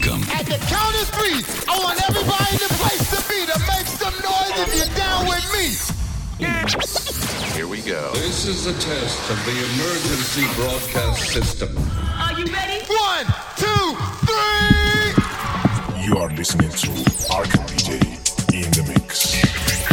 Welcome. At the count of three, I want everybody in the place to be to make some noise if you're down with me. Here we go. This is a test of the emergency broadcast system. Are you ready? One, two, three. You are listening to Arcan DJ in the mix.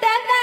te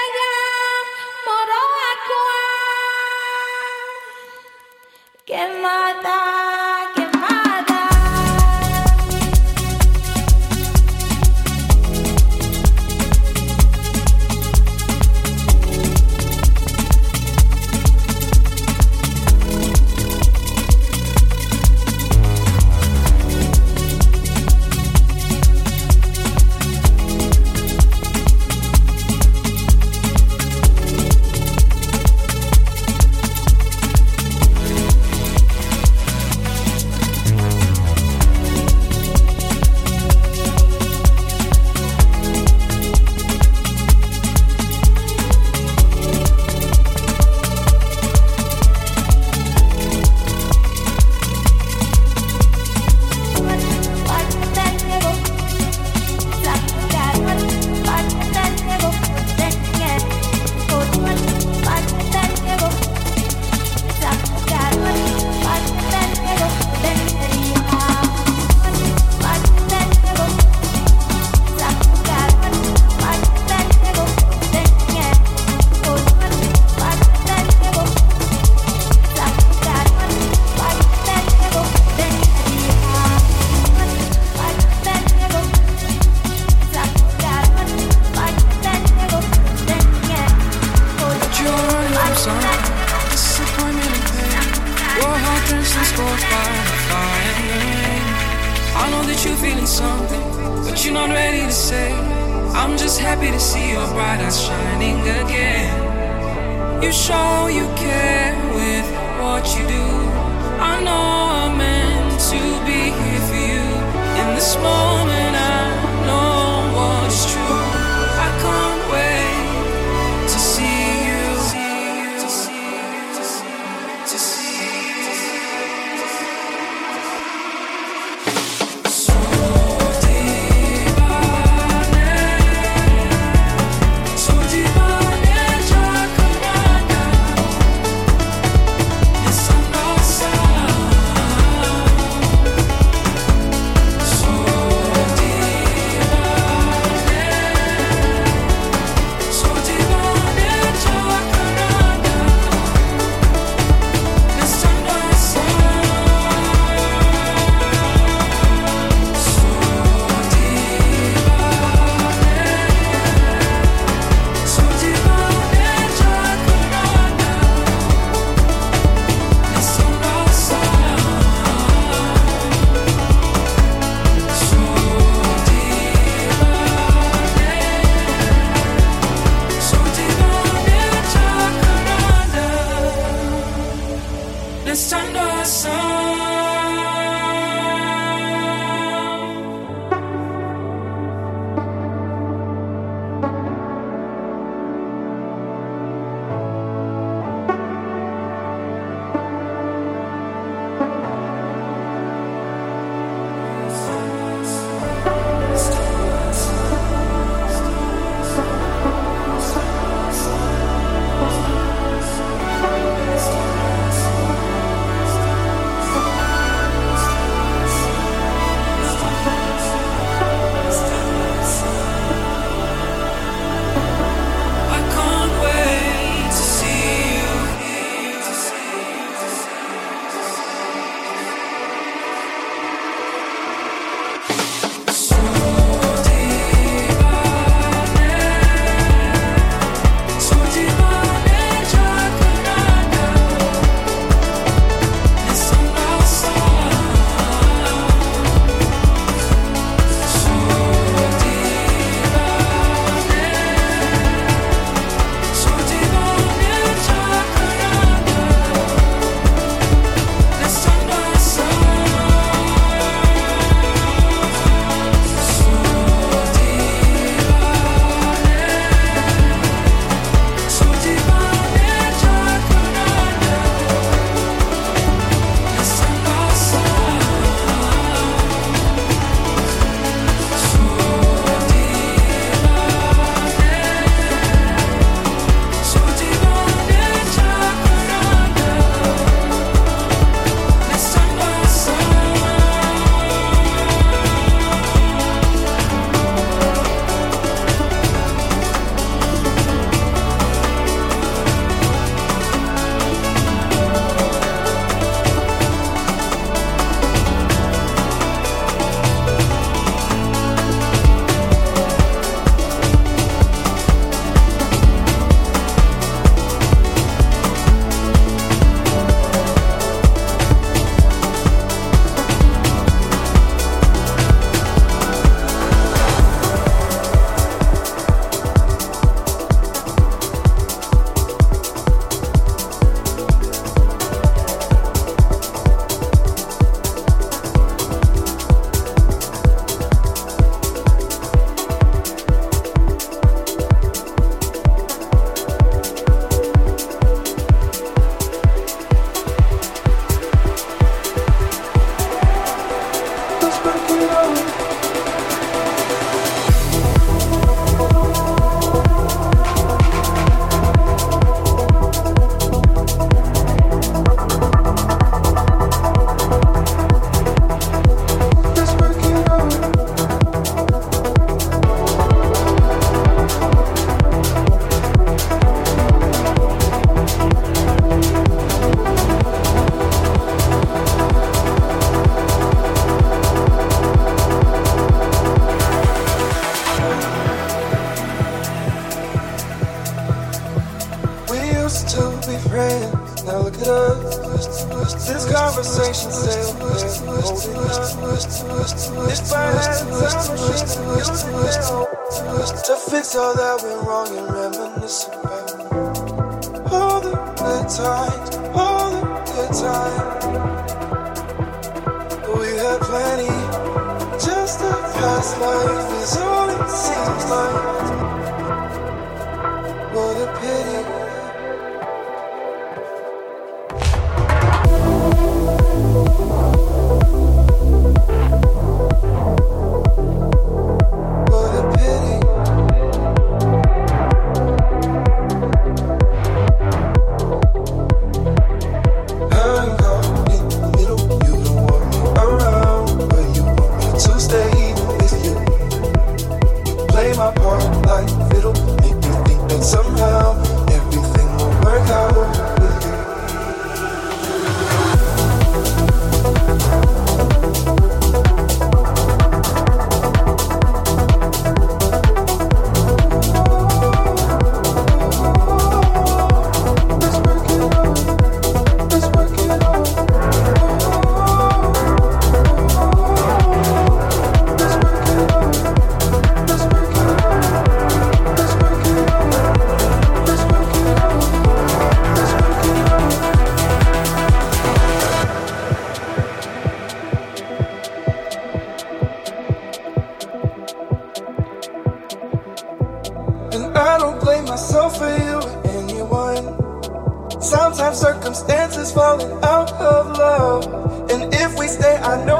is falling out of love. And if we stay, I know.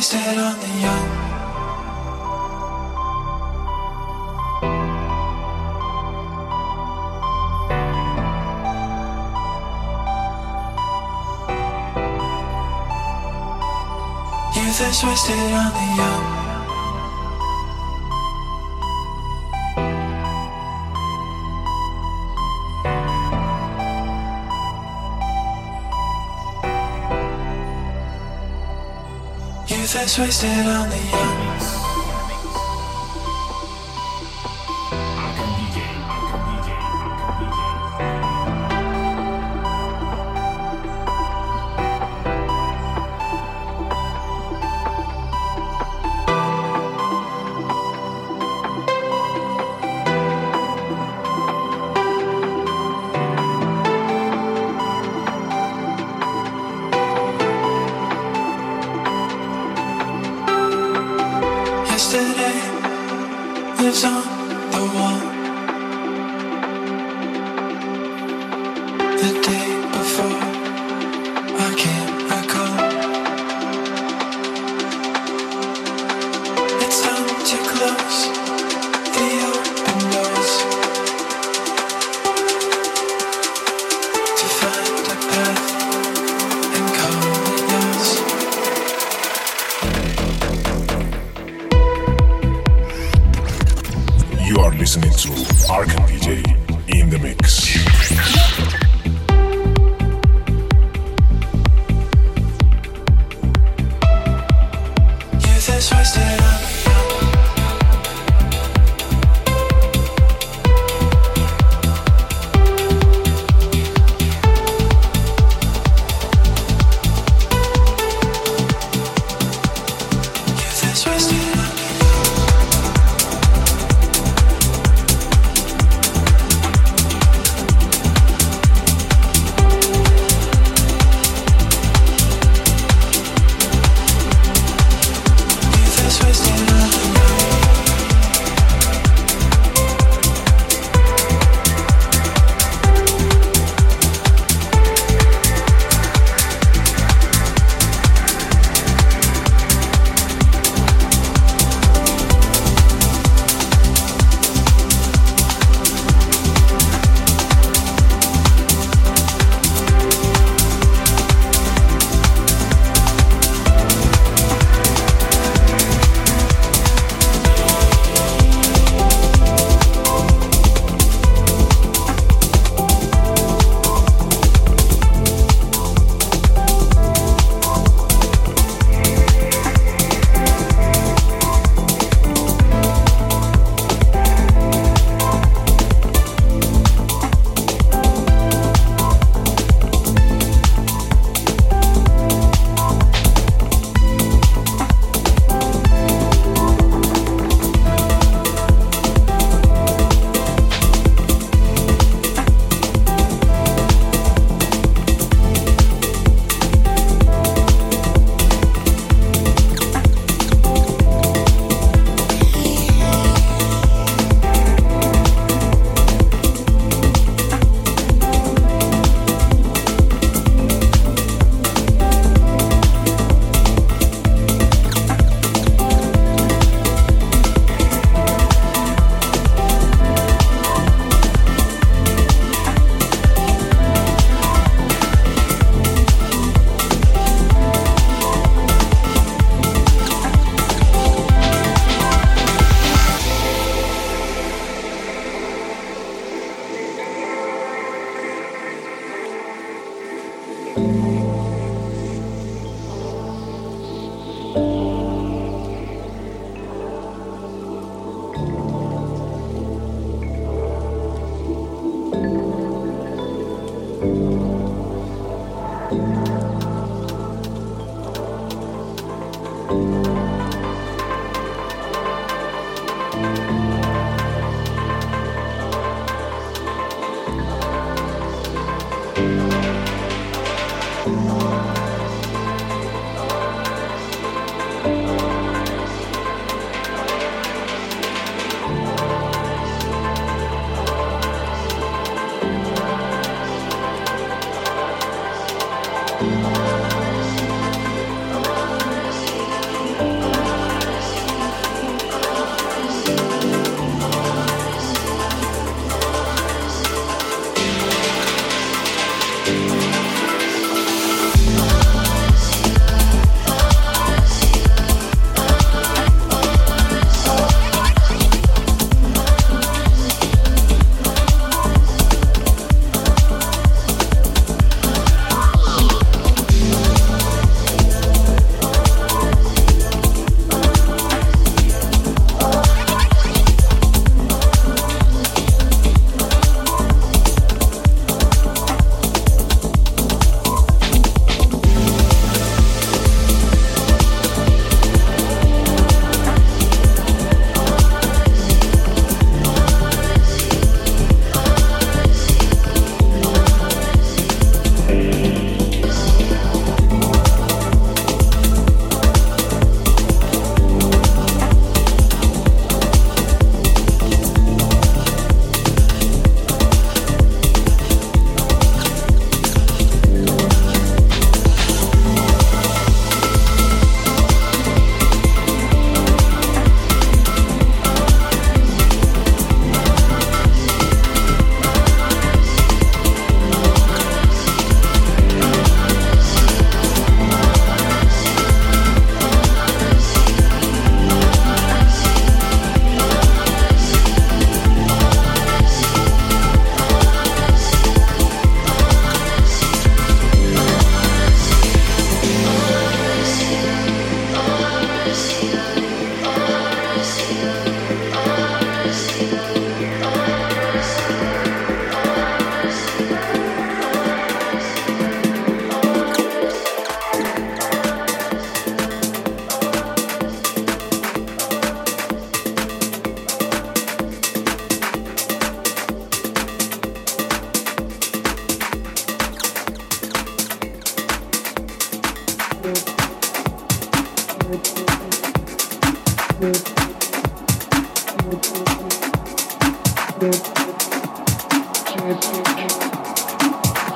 wasted on the young. Youth is wasted on the young. It's wasted on the young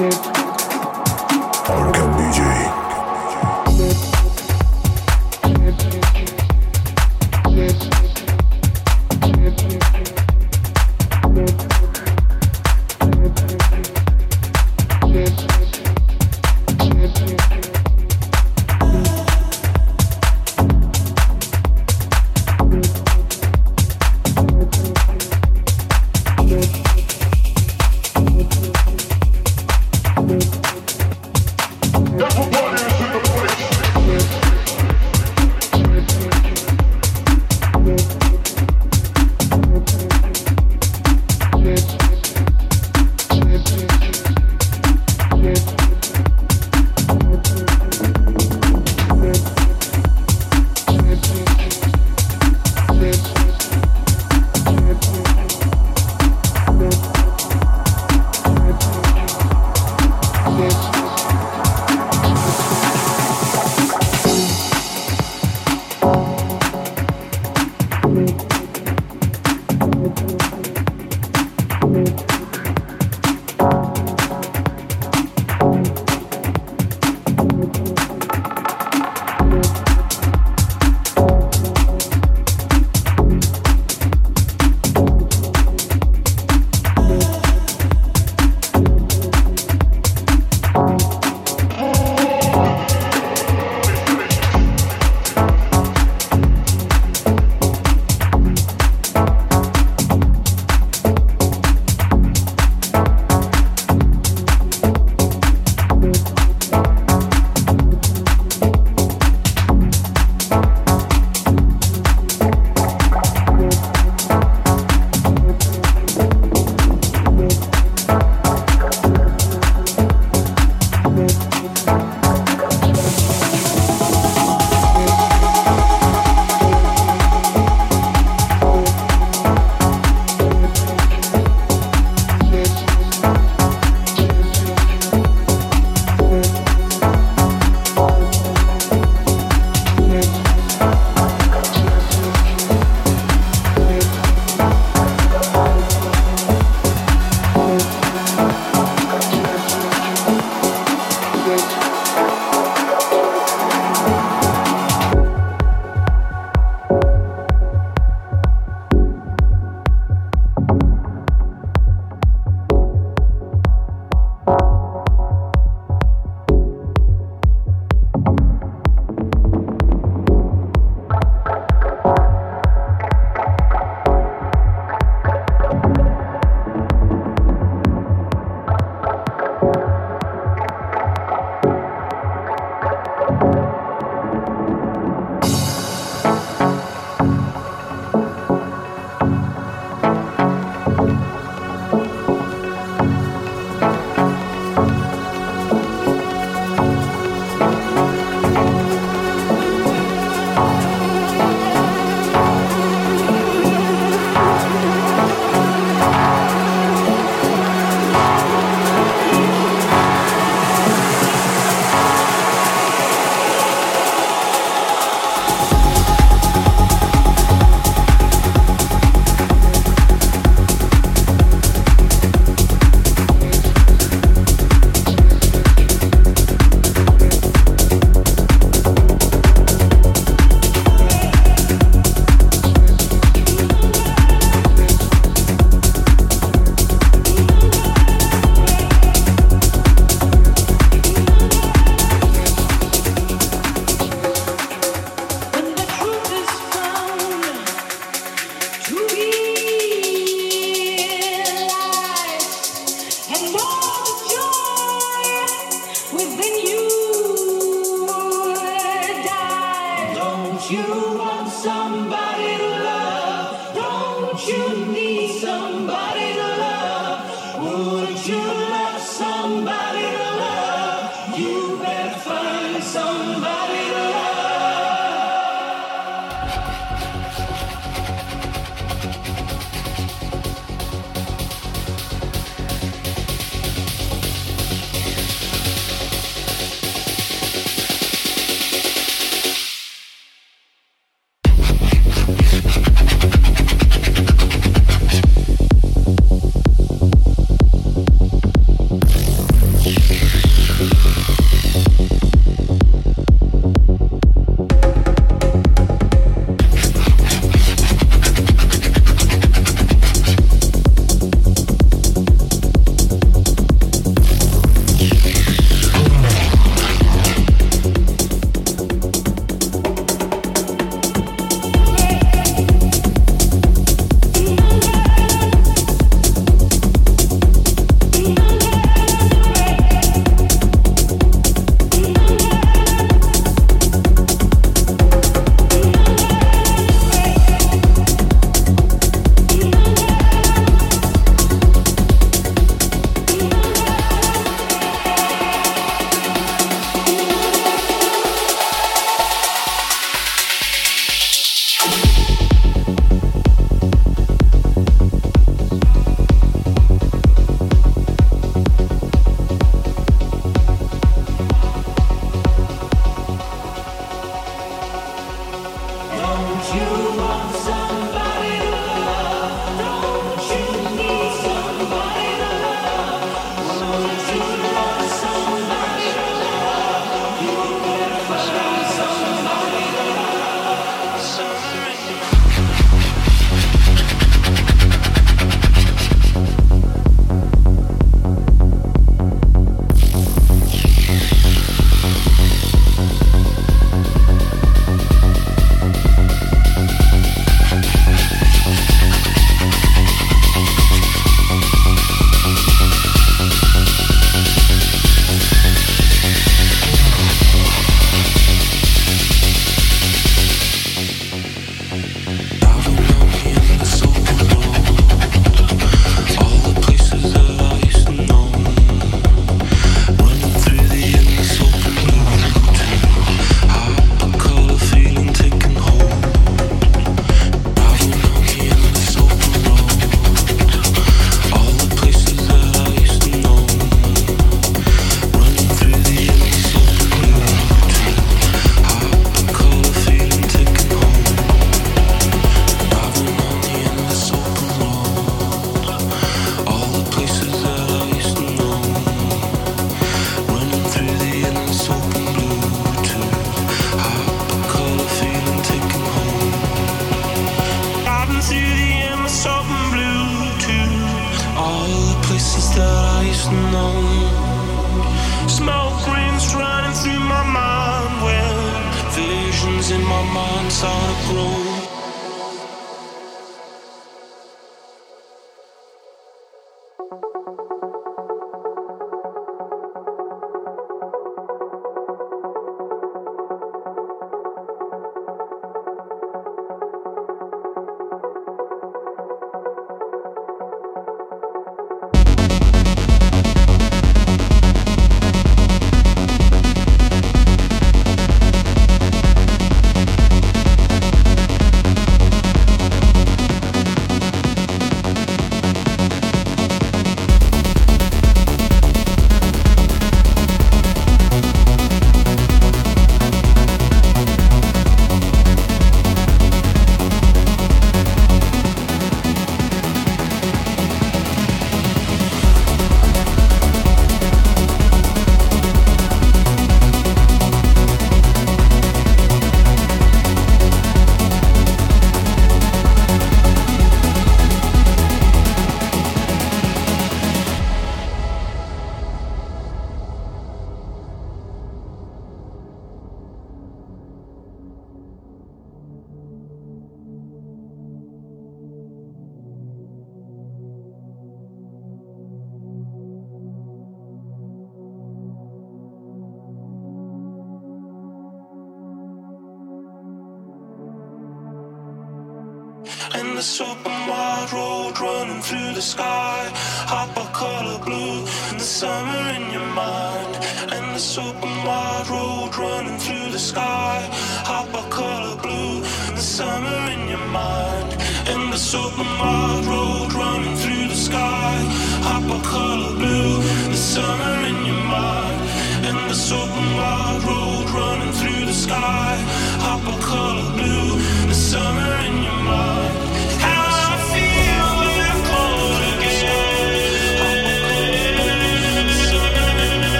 Yeah.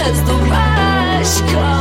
Cause the rush comes.